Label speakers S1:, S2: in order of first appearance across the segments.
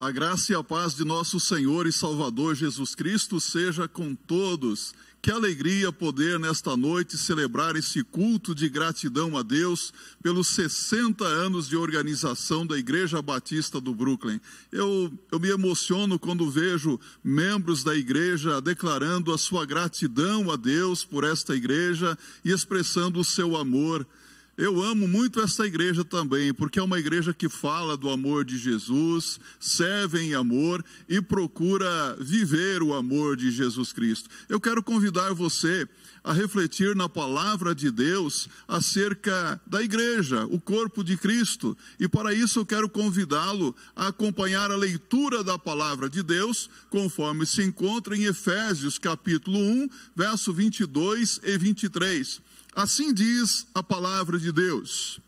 S1: A graça e a paz de nosso Senhor e Salvador Jesus Cristo seja com todos. Que alegria poder nesta noite celebrar esse culto de gratidão a Deus pelos 60 anos de organização da Igreja Batista do Brooklyn. Eu, eu me emociono quando vejo membros da igreja declarando a sua gratidão a Deus por esta igreja e expressando o seu amor. Eu amo muito essa igreja também, porque é uma igreja que fala do amor de Jesus, serve em amor e procura viver o amor de Jesus Cristo. Eu quero convidar você a refletir na palavra de Deus acerca da igreja, o corpo de Cristo. E para isso eu quero convidá-lo a acompanhar a leitura da palavra de Deus, conforme se encontra em Efésios capítulo 1, verso 22 e 23. Assim diz a palavra de Deus.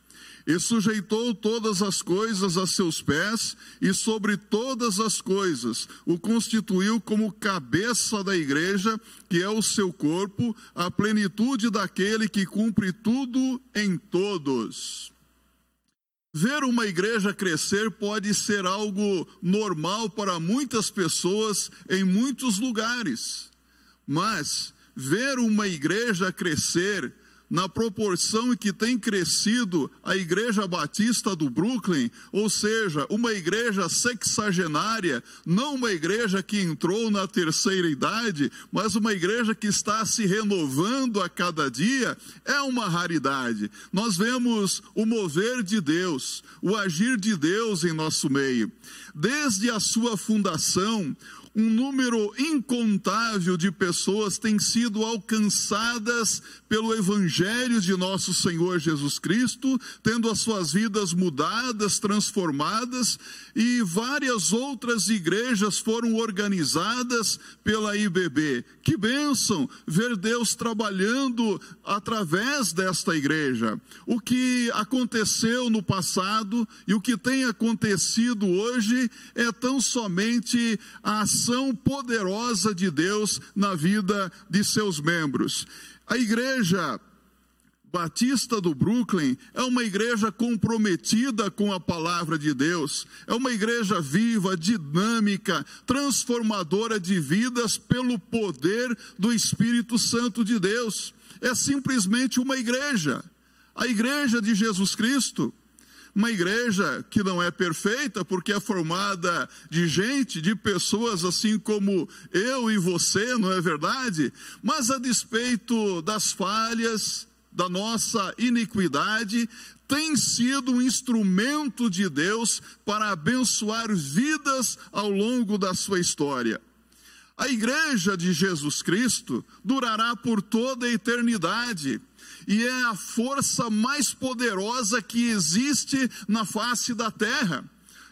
S1: E sujeitou todas as coisas a seus pés, e sobre todas as coisas o constituiu como cabeça da igreja, que é o seu corpo, a plenitude daquele que cumpre tudo em todos. Ver uma igreja crescer pode ser algo normal para muitas pessoas em muitos lugares, mas ver uma igreja crescer na proporção em que tem crescido a Igreja Batista do Brooklyn, ou seja, uma igreja sexagenária, não uma igreja que entrou na terceira idade, mas uma igreja que está se renovando a cada dia, é uma raridade. Nós vemos o mover de Deus, o agir de Deus em nosso meio. Desde a sua fundação, um número incontável de pessoas têm sido alcançadas pelo Evangelho de nosso Senhor Jesus Cristo, tendo as suas vidas mudadas, transformadas, e várias outras igrejas foram organizadas pela IBB. Que bênção ver Deus trabalhando através desta igreja. O que aconteceu no passado e o que tem acontecido hoje é tão somente a poderosa de Deus na vida de seus membros. A igreja Batista do Brooklyn é uma igreja comprometida com a palavra de Deus, é uma igreja viva, dinâmica, transformadora de vidas pelo poder do Espírito Santo de Deus. É simplesmente uma igreja, a igreja de Jesus Cristo. Uma igreja que não é perfeita, porque é formada de gente, de pessoas assim como eu e você, não é verdade? Mas a despeito das falhas, da nossa iniquidade, tem sido um instrumento de Deus para abençoar vidas ao longo da sua história. A igreja de Jesus Cristo durará por toda a eternidade e é a força mais poderosa que existe na face da terra.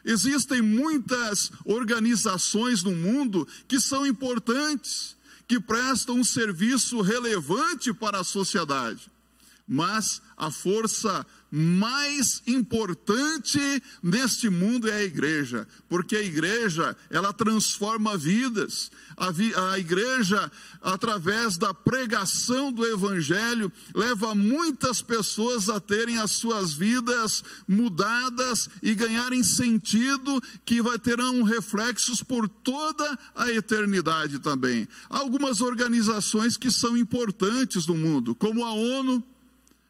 S1: Existem muitas organizações no mundo que são importantes, que prestam um serviço relevante para a sociedade, mas a força mais importante neste mundo é a igreja, porque a igreja, ela transforma vidas. A, vi, a igreja, através da pregação do evangelho, leva muitas pessoas a terem as suas vidas mudadas e ganharem sentido que vai terão reflexos por toda a eternidade também. Há algumas organizações que são importantes no mundo, como a ONU,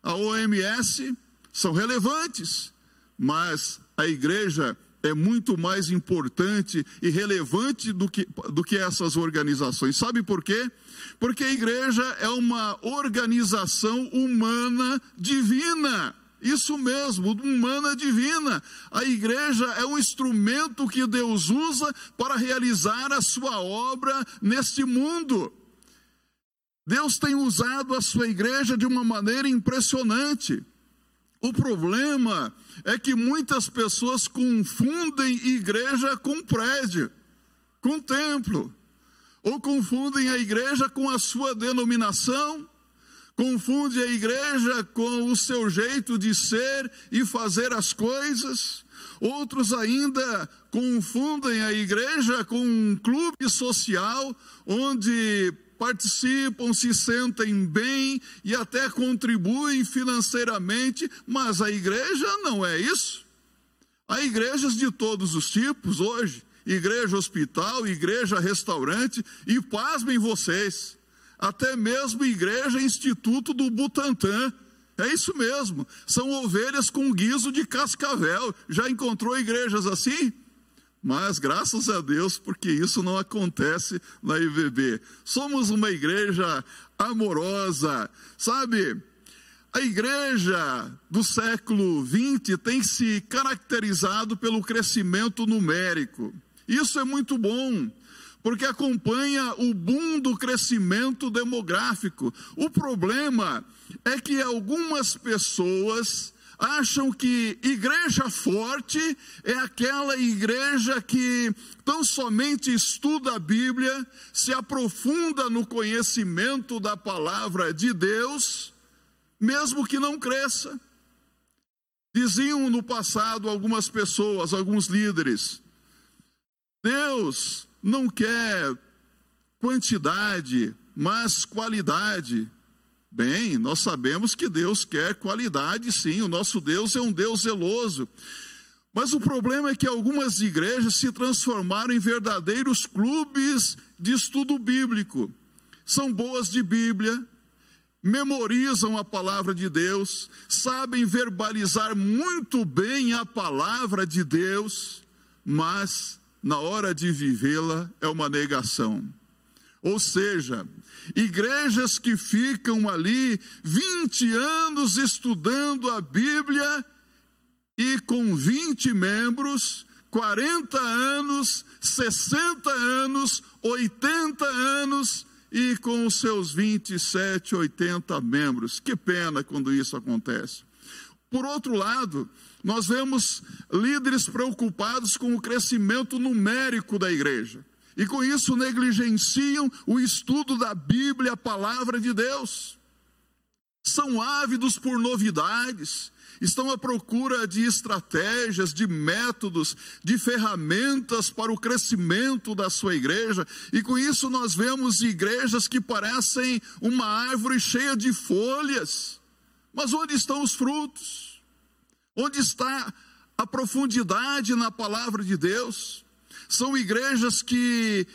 S1: a OMS, são relevantes, mas a igreja é muito mais importante e relevante do que, do que essas organizações. Sabe por quê? Porque a igreja é uma organização humana divina. Isso mesmo, humana divina. A igreja é um instrumento que Deus usa para realizar a sua obra neste mundo. Deus tem usado a sua igreja de uma maneira impressionante. O problema é que muitas pessoas confundem igreja com prédio, com templo, ou confundem a igreja com a sua denominação, confundem a igreja com o seu jeito de ser e fazer as coisas. Outros ainda confundem a igreja com um clube social onde participam, se sentem bem e até contribuem financeiramente, mas a igreja não é isso. Há igrejas de todos os tipos hoje, igreja hospital, igreja restaurante e pasmem vocês, até mesmo igreja instituto do Butantã. É isso mesmo, são ovelhas com guiso de cascavel. Já encontrou igrejas assim? Mas graças a Deus, porque isso não acontece na IVB. Somos uma igreja amorosa, sabe? A igreja do século XX tem se caracterizado pelo crescimento numérico. Isso é muito bom, porque acompanha o boom do crescimento demográfico. O problema é que algumas pessoas acham que igreja forte é aquela igreja que tão somente estuda a Bíblia, se aprofunda no conhecimento da palavra de Deus, mesmo que não cresça. Diziam no passado algumas pessoas, alguns líderes, Deus não quer quantidade, mas qualidade. Bem, nós sabemos que Deus quer qualidade, sim, o nosso Deus é um Deus zeloso. Mas o problema é que algumas igrejas se transformaram em verdadeiros clubes de estudo bíblico. São boas de Bíblia, memorizam a palavra de Deus, sabem verbalizar muito bem a palavra de Deus, mas na hora de vivê-la é uma negação. Ou seja, igrejas que ficam ali 20 anos estudando a Bíblia e com 20 membros, 40 anos, 60 anos, 80 anos e com os seus 27, 80 membros. Que pena quando isso acontece. Por outro lado, nós vemos líderes preocupados com o crescimento numérico da igreja e com isso negligenciam o estudo da Bíblia, a palavra de Deus. São ávidos por novidades, estão à procura de estratégias, de métodos, de ferramentas para o crescimento da sua igreja, e com isso nós vemos igrejas que parecem uma árvore cheia de folhas. Mas onde estão os frutos? Onde está a profundidade na palavra de Deus? São igrejas que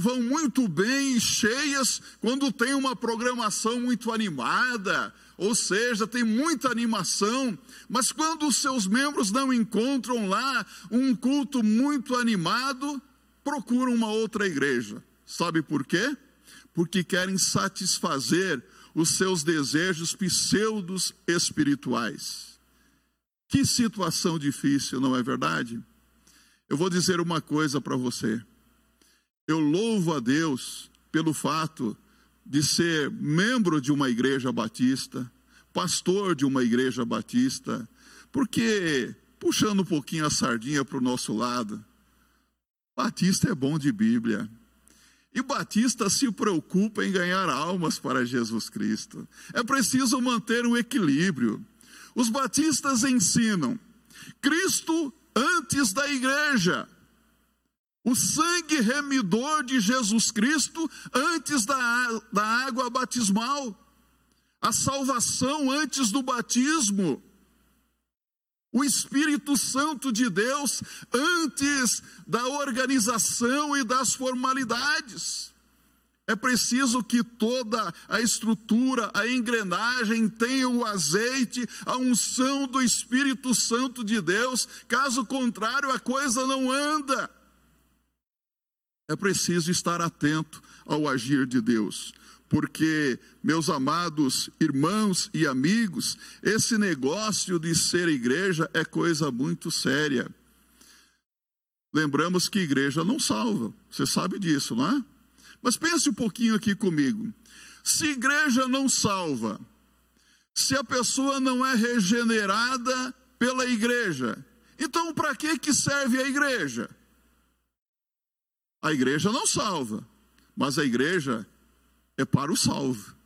S1: vão muito bem, cheias, quando tem uma programação muito animada, ou seja, tem muita animação, mas quando os seus membros não encontram lá um culto muito animado, procuram uma outra igreja. Sabe por quê? Porque querem satisfazer os seus desejos pseudos espirituais. Que situação difícil, não é verdade? Eu vou dizer uma coisa para você. Eu louvo a Deus pelo fato de ser membro de uma igreja batista, pastor de uma igreja batista, porque, puxando um pouquinho a sardinha para o nosso lado, Batista é bom de Bíblia. E Batista se preocupa em ganhar almas para Jesus Cristo. É preciso manter um equilíbrio. Os batistas ensinam: Cristo antes da igreja. O sangue remidor de Jesus Cristo antes da, da água batismal. A salvação antes do batismo. O Espírito Santo de Deus antes da organização e das formalidades. É preciso que toda a estrutura, a engrenagem tenha o azeite, a unção do Espírito Santo de Deus, caso contrário, a coisa não anda. É preciso estar atento ao agir de Deus, porque, meus amados irmãos e amigos, esse negócio de ser igreja é coisa muito séria. Lembramos que igreja não salva, você sabe disso, não é? Mas pense um pouquinho aqui comigo. Se igreja não salva, se a pessoa não é regenerada pela igreja, então para que que serve a igreja? A igreja não salva, mas a igreja é para o salvo.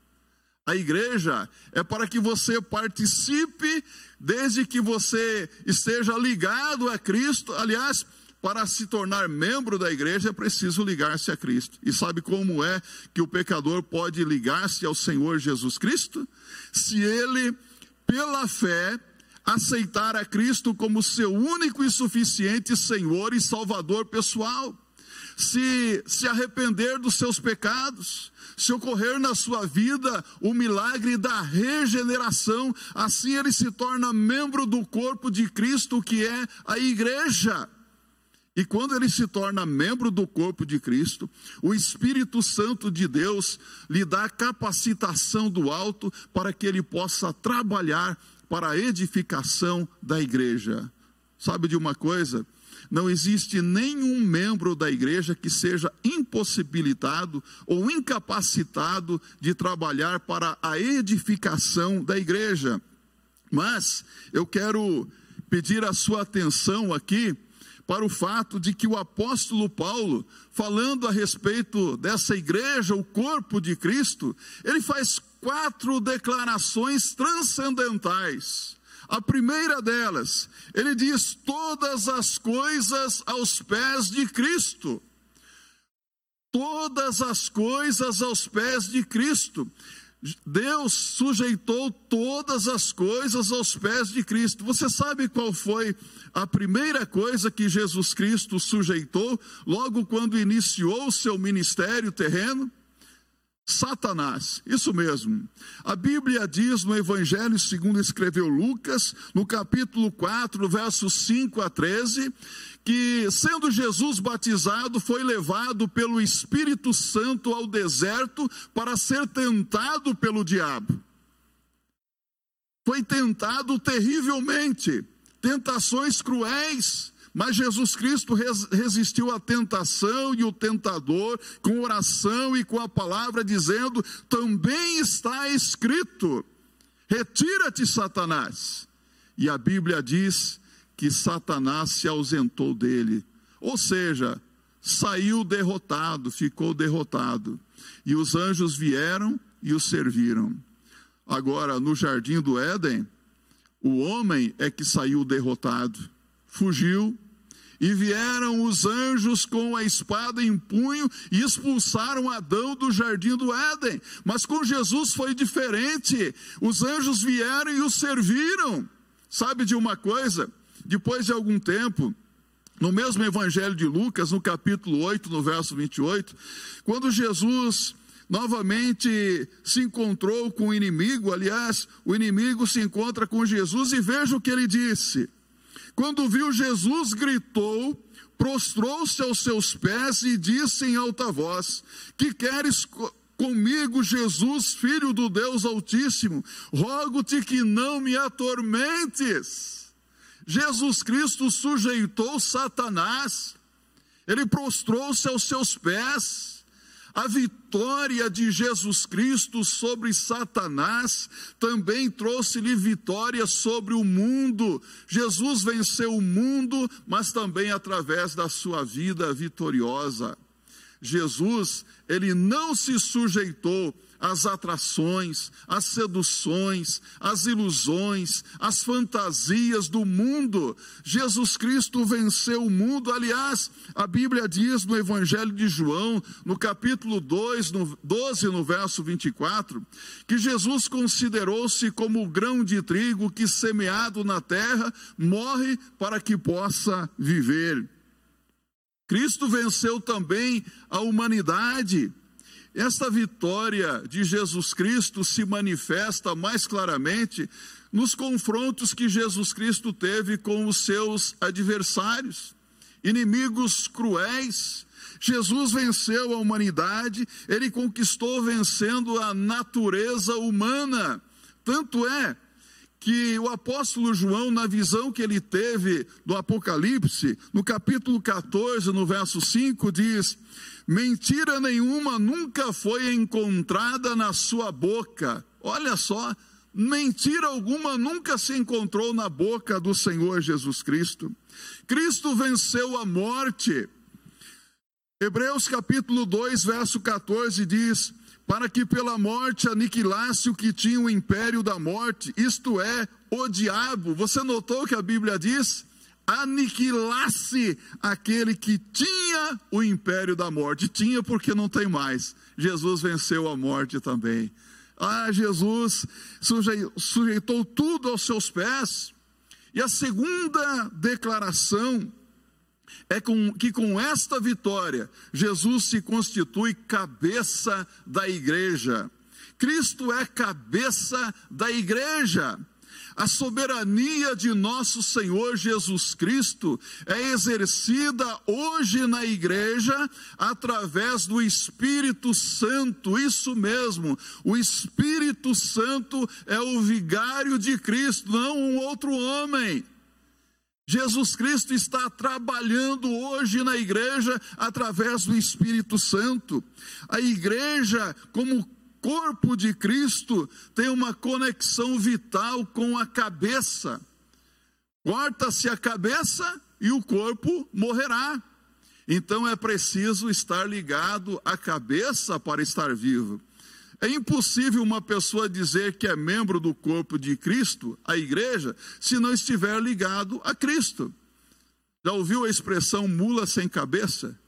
S1: A igreja é para que você participe, desde que você esteja ligado a Cristo. Aliás, para se tornar membro da igreja é preciso ligar-se a Cristo. E sabe como é que o pecador pode ligar-se ao Senhor Jesus Cristo? Se ele, pela fé, aceitar a Cristo como seu único e suficiente Senhor e Salvador pessoal, se se arrepender dos seus pecados, se ocorrer na sua vida o milagre da regeneração, assim ele se torna membro do corpo de Cristo, que é a igreja. E quando ele se torna membro do corpo de Cristo, o Espírito Santo de Deus lhe dá capacitação do alto para que ele possa trabalhar para a edificação da igreja. Sabe de uma coisa? Não existe nenhum membro da igreja que seja impossibilitado ou incapacitado de trabalhar para a edificação da igreja. Mas eu quero pedir a sua atenção aqui para o fato de que o apóstolo Paulo, falando a respeito dessa igreja, o corpo de Cristo, ele faz quatro declarações transcendentais. A primeira delas, ele diz todas as coisas aos pés de Cristo. Todas as coisas aos pés de Cristo. Deus sujeitou todas as coisas aos pés de Cristo. Você sabe qual foi a primeira coisa que Jesus Cristo sujeitou logo quando iniciou o seu ministério terreno? Satanás, isso mesmo. A Bíblia diz no Evangelho segundo escreveu Lucas, no capítulo 4, versos 5 a 13, que sendo Jesus batizado, foi levado pelo Espírito Santo ao deserto para ser tentado pelo diabo. Foi tentado terrivelmente, tentações cruéis, mas Jesus Cristo resistiu à tentação e o tentador com oração e com a palavra, dizendo: também está escrito: retira-te, Satanás. E a Bíblia diz que Satanás se ausentou dele, ou seja, saiu derrotado, ficou derrotado. E os anjos vieram e o serviram. Agora, no jardim do Éden, o homem é que saiu derrotado, fugiu, e vieram os anjos com a espada em punho e expulsaram Adão do jardim do Éden. Mas com Jesus foi diferente. Os anjos vieram e o serviram. Sabe de uma coisa? Depois de algum tempo, no mesmo Evangelho de Lucas, no capítulo 8, no verso 28, quando Jesus novamente se encontrou com o inimigo, aliás, o inimigo se encontra com Jesus e veja o que ele disse. Quando viu Jesus, gritou, prostrou-se aos seus pés e disse em alta voz: Que queres comigo, Jesus, filho do Deus Altíssimo? Rogo-te que não me atormentes. Jesus Cristo sujeitou Satanás, ele prostrou-se aos seus pés. A vitória de Jesus Cristo sobre Satanás também trouxe-lhe vitória sobre o mundo. Jesus venceu o mundo, mas também através da sua vida vitoriosa. Jesus, ele não se sujeitou as atrações, as seduções, as ilusões, as fantasias do mundo. Jesus Cristo venceu o mundo. Aliás, a Bíblia diz no Evangelho de João, no capítulo 2, no 12, no verso 24, que Jesus considerou-se como o grão de trigo que semeado na terra morre para que possa viver. Cristo venceu também a humanidade. Esta vitória de Jesus Cristo se manifesta mais claramente nos confrontos que Jesus Cristo teve com os seus adversários, inimigos cruéis. Jesus venceu a humanidade, ele conquistou vencendo a natureza humana. Tanto é que o apóstolo João, na visão que ele teve do Apocalipse, no capítulo 14, no verso 5, diz: Mentira nenhuma nunca foi encontrada na sua boca. Olha só, mentira alguma nunca se encontrou na boca do Senhor Jesus Cristo. Cristo venceu a morte. Hebreus capítulo 2, verso 14 diz: Para que pela morte aniquilasse o que tinha o império da morte, isto é, o diabo. Você notou que a Bíblia diz? aniquilasse aquele que tinha o império da morte. Tinha porque não tem mais. Jesus venceu a morte também. Ah, Jesus sujeitou tudo aos seus pés. E a segunda declaração é com, que com esta vitória, Jesus se constitui cabeça da igreja. Cristo é cabeça da igreja. A soberania de nosso Senhor Jesus Cristo é exercida hoje na igreja através do Espírito Santo, isso mesmo, o Espírito Santo é o vigário de Cristo, não um outro homem. Jesus Cristo está trabalhando hoje na igreja através do Espírito Santo. A igreja, como corpo de Cristo, tem uma conexão vital com a cabeça. Corta-se a cabeça e o corpo morrerá. Então é preciso estar ligado à cabeça para estar vivo. É impossível uma pessoa dizer que é membro do corpo de Cristo, a igreja, se não estiver ligado a Cristo. Já ouviu a expressão mula sem cabeça?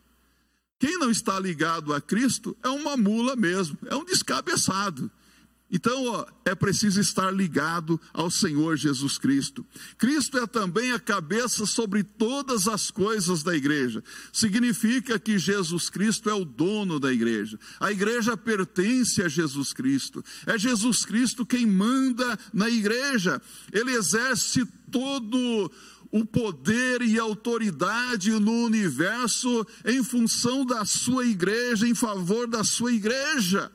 S1: Quem não está ligado a Cristo é uma mula mesmo, é um descabeçado. Então, ó, é preciso estar ligado ao Senhor Jesus Cristo. Cristo é também a cabeça sobre todas as coisas da igreja. Significa que Jesus Cristo é o dono da igreja. A igreja pertence a Jesus Cristo. É Jesus Cristo quem manda na igreja. Ele exerce todo o poder e autoridade no universo em função da sua igreja, em favor da sua igreja.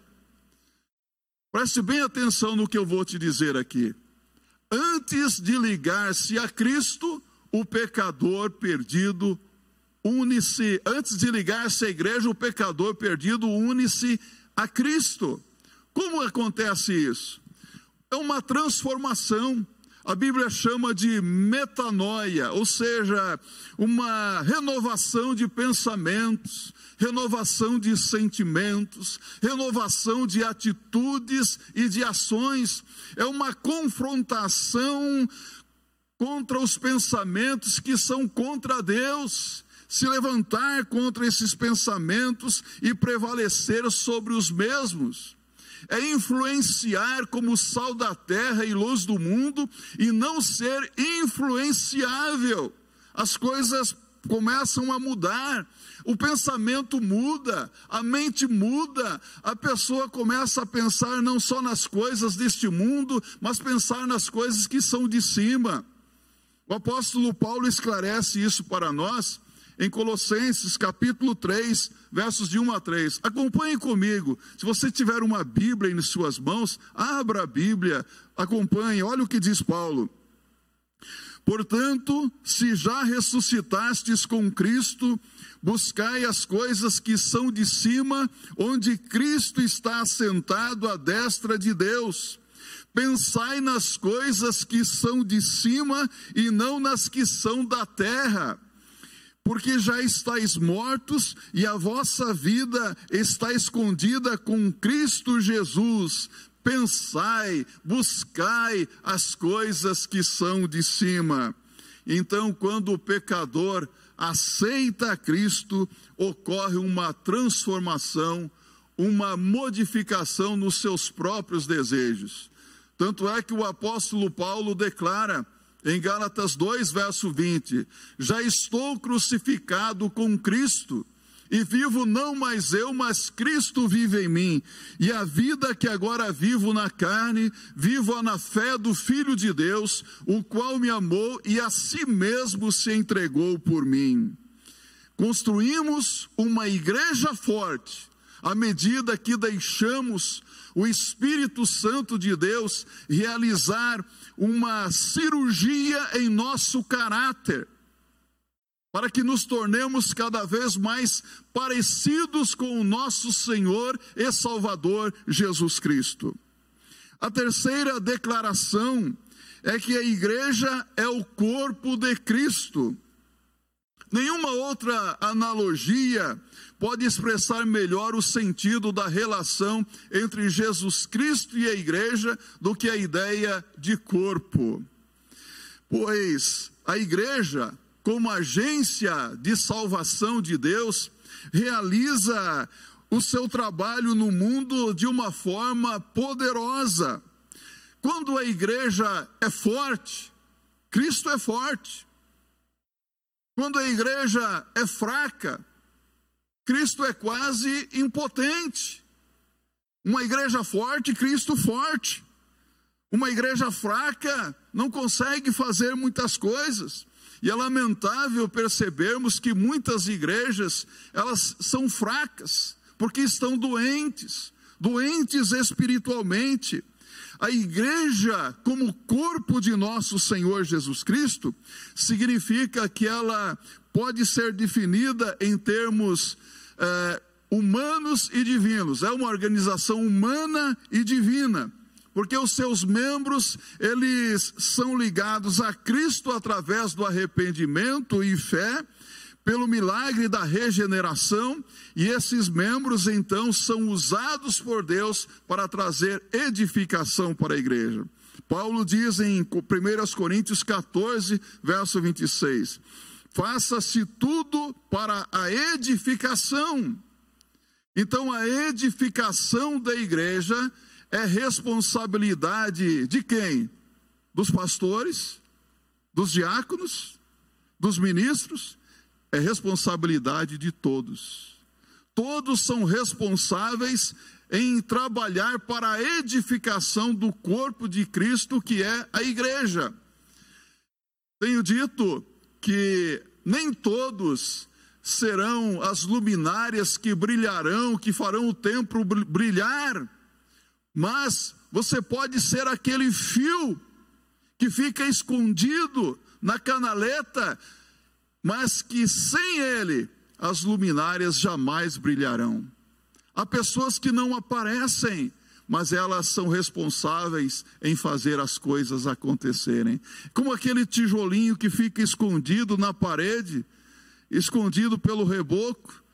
S1: Preste bem atenção no que eu vou te dizer aqui. Antes de ligar-se a Cristo, o pecador perdido une-se. Antes de ligar-se à igreja, o pecador perdido une-se a Cristo. Como acontece isso? É uma transformação. A Bíblia chama de metanoia, ou seja, uma renovação de pensamentos, renovação de sentimentos, renovação de atitudes e de ações. É uma confrontação contra os pensamentos que são contra Deus. Se levantar contra esses pensamentos e prevalecer sobre os mesmos é influenciar como sal da terra e luz do mundo e não ser influenciável. As coisas começam a mudar, o pensamento muda, a mente muda, a pessoa começa a pensar não só nas coisas deste mundo, mas pensar nas coisas que são de cima. O apóstolo Paulo esclarece isso para nós em Colossenses capítulo 3, versos de 1 a 3. Acompanhe comigo. Se você tiver uma Bíblia em suas mãos, abra a Bíblia, acompanhe. Olha o que diz Paulo. Portanto, se já ressuscitastes com Cristo, buscai as coisas que são de cima, onde Cristo está assentado à destra de Deus. Pensai nas coisas que são de cima e não nas que são da terra porque já estáis mortos e a vossa vida está escondida com Cristo Jesus. Pensai, buscai as coisas que são de cima. Então, quando o pecador aceita Cristo, ocorre uma transformação, uma modificação nos seus próprios desejos. Tanto é que o apóstolo Paulo declara em Gálatas 2, verso 20: Já estou crucificado com Cristo, e vivo não mais eu, mas Cristo vive em mim. E a vida que agora vivo na carne, vivo na fé do Filho de Deus, o qual me amou e a si mesmo se entregou por mim. Construímos uma igreja forte à medida que deixamos o Espírito Santo de Deus realizar uma cirurgia em nosso caráter, para que nos tornemos cada vez mais parecidos com o nosso Senhor e Salvador Jesus Cristo. A terceira declaração é que a igreja é o corpo de Cristo. Nenhuma outra analogia pode expressar melhor o sentido da relação entre Jesus Cristo e a igreja do que a ideia de corpo. Pois a igreja, como agência de salvação de Deus, realiza o seu trabalho no mundo de uma forma poderosa. Quando a igreja é forte, Cristo é forte. Quando a igreja é fraca, Cristo é quase impotente. Uma igreja forte, Cristo forte. Uma igreja fraca não consegue fazer muitas coisas. E é lamentável percebermos que muitas igrejas, elas são fracas, porque estão doentes, doentes espiritualmente. A igreja, como corpo de nosso Senhor Jesus Cristo, significa que ela pode ser definida em termos é, humanos e divinos. É uma organização humana e divina porque os seus membros, eles são ligados a Cristo através do arrependimento e fé, pelo milagre da regeneração, e esses membros então são usados por Deus para trazer edificação para a igreja. Paulo diz em 1 Coríntios 14, verso 26: Faça-se tudo para a edificação. Então, a edificação da igreja é responsabilidade de quem? Dos pastores, dos diáconos, dos ministros, é responsabilidade de todos. Todos são responsáveis em trabalhar para a edificação do corpo de Cristo, que é a igreja. Tenho dito que nem todos serão as luminárias que brilharão, que farão o templo brilhar, mas você pode ser aquele fio que fica escondido na canaleta, mas que sem ele as luminárias jamais brilharão. Há pessoas que não aparecem, mas elas são responsáveis em fazer as coisas acontecerem. Como aquele tijolinho que fica escondido na parede, escondido pelo reboco,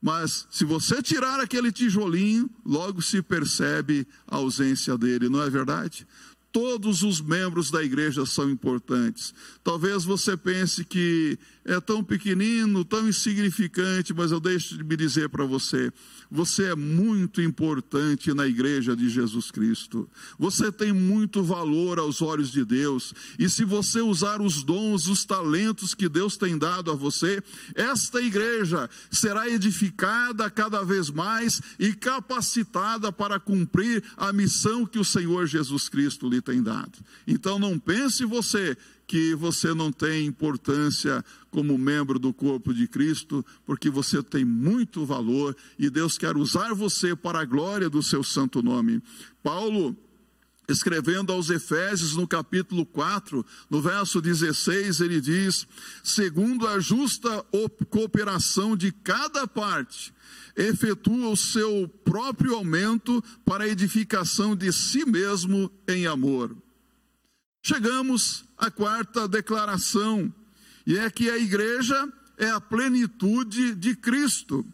S1: mas se você tirar aquele tijolinho, logo se percebe a ausência dele, não é verdade? Todos os membros da igreja são importantes. Talvez você pense que é tão pequenino, tão insignificante, mas eu deixo de me dizer para você: você é muito importante na igreja de Jesus Cristo. Você tem muito valor aos olhos de Deus. E se você usar os dons, os talentos que Deus tem dado a você, esta igreja será edificada cada vez mais e capacitada para cumprir a missão que o Senhor Jesus Cristo lhe tem dado. Então não pense você que você não tem importância como membro do corpo de Cristo, porque você tem muito valor e Deus quer usar você para a glória do seu santo nome. Paulo escrevendo aos Efésios no capítulo 4, no verso 16, ele diz: segundo a justa cooperação de cada parte, efetua o seu próprio aumento para a edificação de si mesmo em amor. Chegamos à quarta declaração, e é que a igreja é a plenitude de Cristo.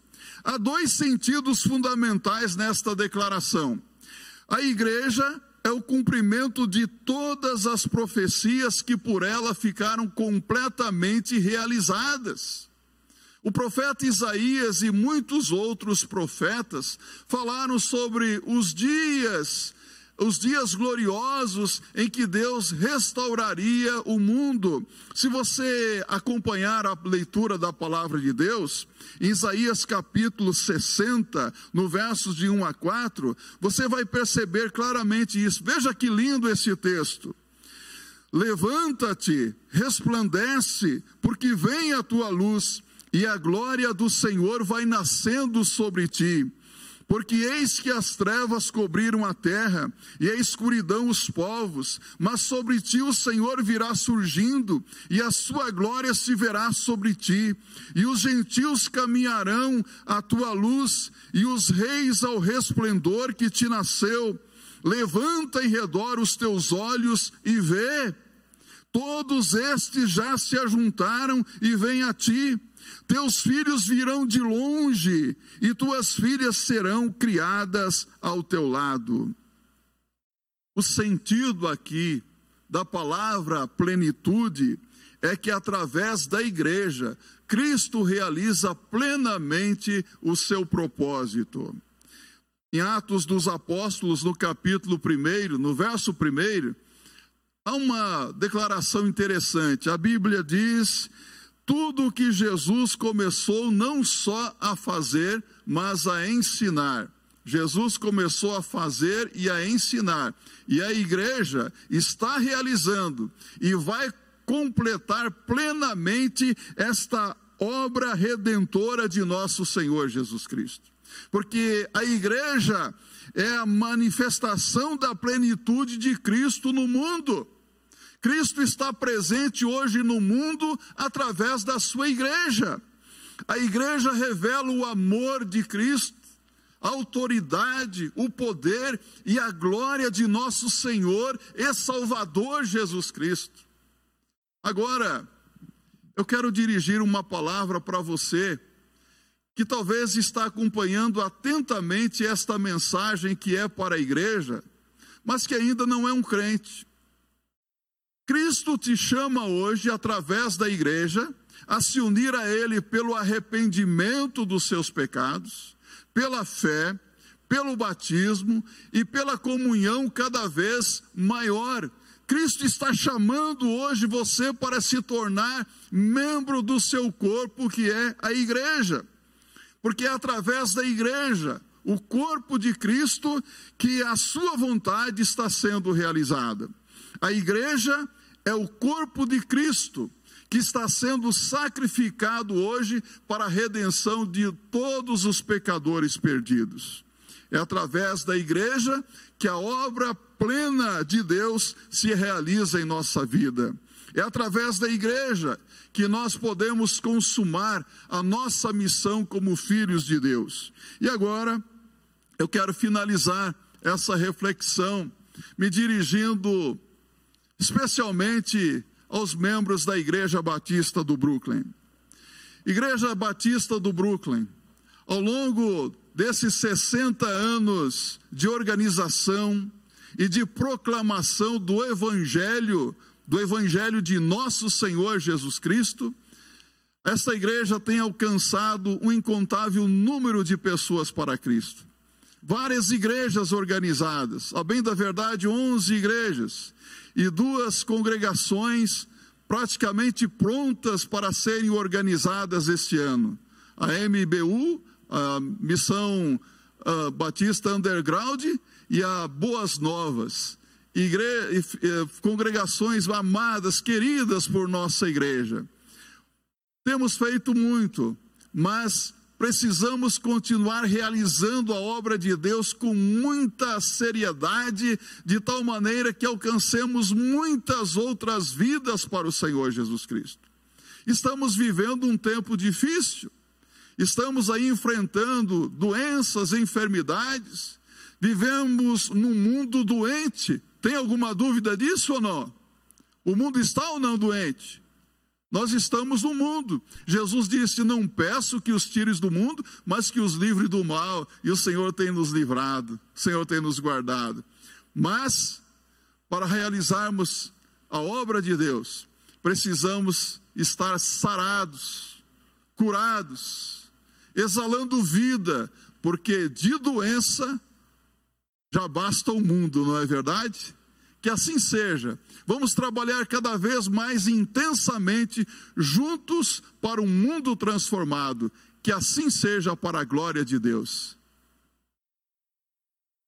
S1: Há dois sentidos fundamentais nesta declaração. A igreja é o cumprimento de todas as profecias que por ela ficaram completamente realizadas. O profeta Isaías e muitos outros profetas falaram sobre os dias os dias gloriosos em que Deus restauraria o mundo. Se você acompanhar a leitura da palavra de Deus, em Isaías capítulo 60, no versos de 1 a 4, você vai perceber claramente isso. Veja que lindo esse texto. Levanta-te, resplandece, porque vem a tua luz, e a glória do Senhor vai nascendo sobre ti. Porque eis que as trevas cobriram a terra e a escuridão os povos, mas sobre ti o Senhor virá surgindo e a sua glória se verá sobre ti, e os gentios caminharão à tua luz e os reis ao resplendor que te nasceu. Levanta em redor os teus olhos e vê. Todos estes já se ajuntaram e vêm a ti teus filhos virão de longe, e tuas filhas serão criadas ao teu lado. O sentido aqui da palavra plenitude é que através da igreja, Cristo realiza plenamente o seu propósito. Em Atos dos Apóstolos, no capítulo 1, no verso 1, Há uma declaração interessante. A Bíblia diz: tudo que Jesus começou não só a fazer, mas a ensinar. Jesus começou a fazer e a ensinar, e a igreja está realizando e vai completar plenamente esta obra redentora de nosso Senhor Jesus Cristo. Porque a igreja é a manifestação da plenitude de Cristo no mundo. Cristo está presente hoje no mundo através da sua igreja. A igreja revela o amor de Cristo, a autoridade, o poder e a glória de nosso Senhor e Salvador Jesus Cristo. Agora, eu quero dirigir uma palavra para você que talvez está acompanhando atentamente esta mensagem que é para a igreja, mas que ainda não é um crente. Cristo te chama hoje, através da igreja, a se unir a Ele pelo arrependimento dos seus pecados, pela fé, pelo batismo e pela comunhão cada vez maior. Cristo está chamando hoje você para se tornar membro do seu corpo, que é a igreja. Porque é através da igreja, o corpo de Cristo, que a sua vontade está sendo realizada. A igreja é o corpo de Cristo que está sendo sacrificado hoje para a redenção de todos os pecadores perdidos. É através da igreja que a obra plena de Deus se realiza em nossa vida. É através da igreja que nós podemos consumar a nossa missão como filhos de Deus. E agora, eu quero finalizar essa reflexão me dirigindo especialmente aos membros da Igreja Batista do Brooklyn. Igreja Batista do Brooklyn, ao longo desses 60 anos de organização e de proclamação do Evangelho, do Evangelho de nosso Senhor Jesus Cristo, esta igreja tem alcançado um incontável número de pessoas para Cristo. Várias igrejas organizadas, a bem da verdade, 11 igrejas, e duas congregações praticamente prontas para serem organizadas este ano. A MBU, a Missão uh, Batista Underground e a Boas Novas. Igre... congregações amadas, queridas por nossa igreja. Temos feito muito, mas precisamos continuar realizando a obra de Deus com muita seriedade, de tal maneira que alcancemos muitas outras vidas para o Senhor Jesus Cristo. Estamos vivendo um tempo difícil, estamos aí enfrentando doenças, enfermidades, vivemos num mundo doente. Tem alguma dúvida disso ou não? O mundo está ou não doente? Nós estamos no mundo. Jesus disse: Não peço que os tires do mundo, mas que os livre do mal. E o Senhor tem nos livrado, o Senhor tem nos guardado. Mas, para realizarmos a obra de Deus, precisamos estar sarados, curados, exalando vida, porque de doença já basta o mundo, não é verdade? Que assim seja. Vamos trabalhar cada vez mais intensamente juntos para um mundo transformado. Que assim seja para a glória de Deus.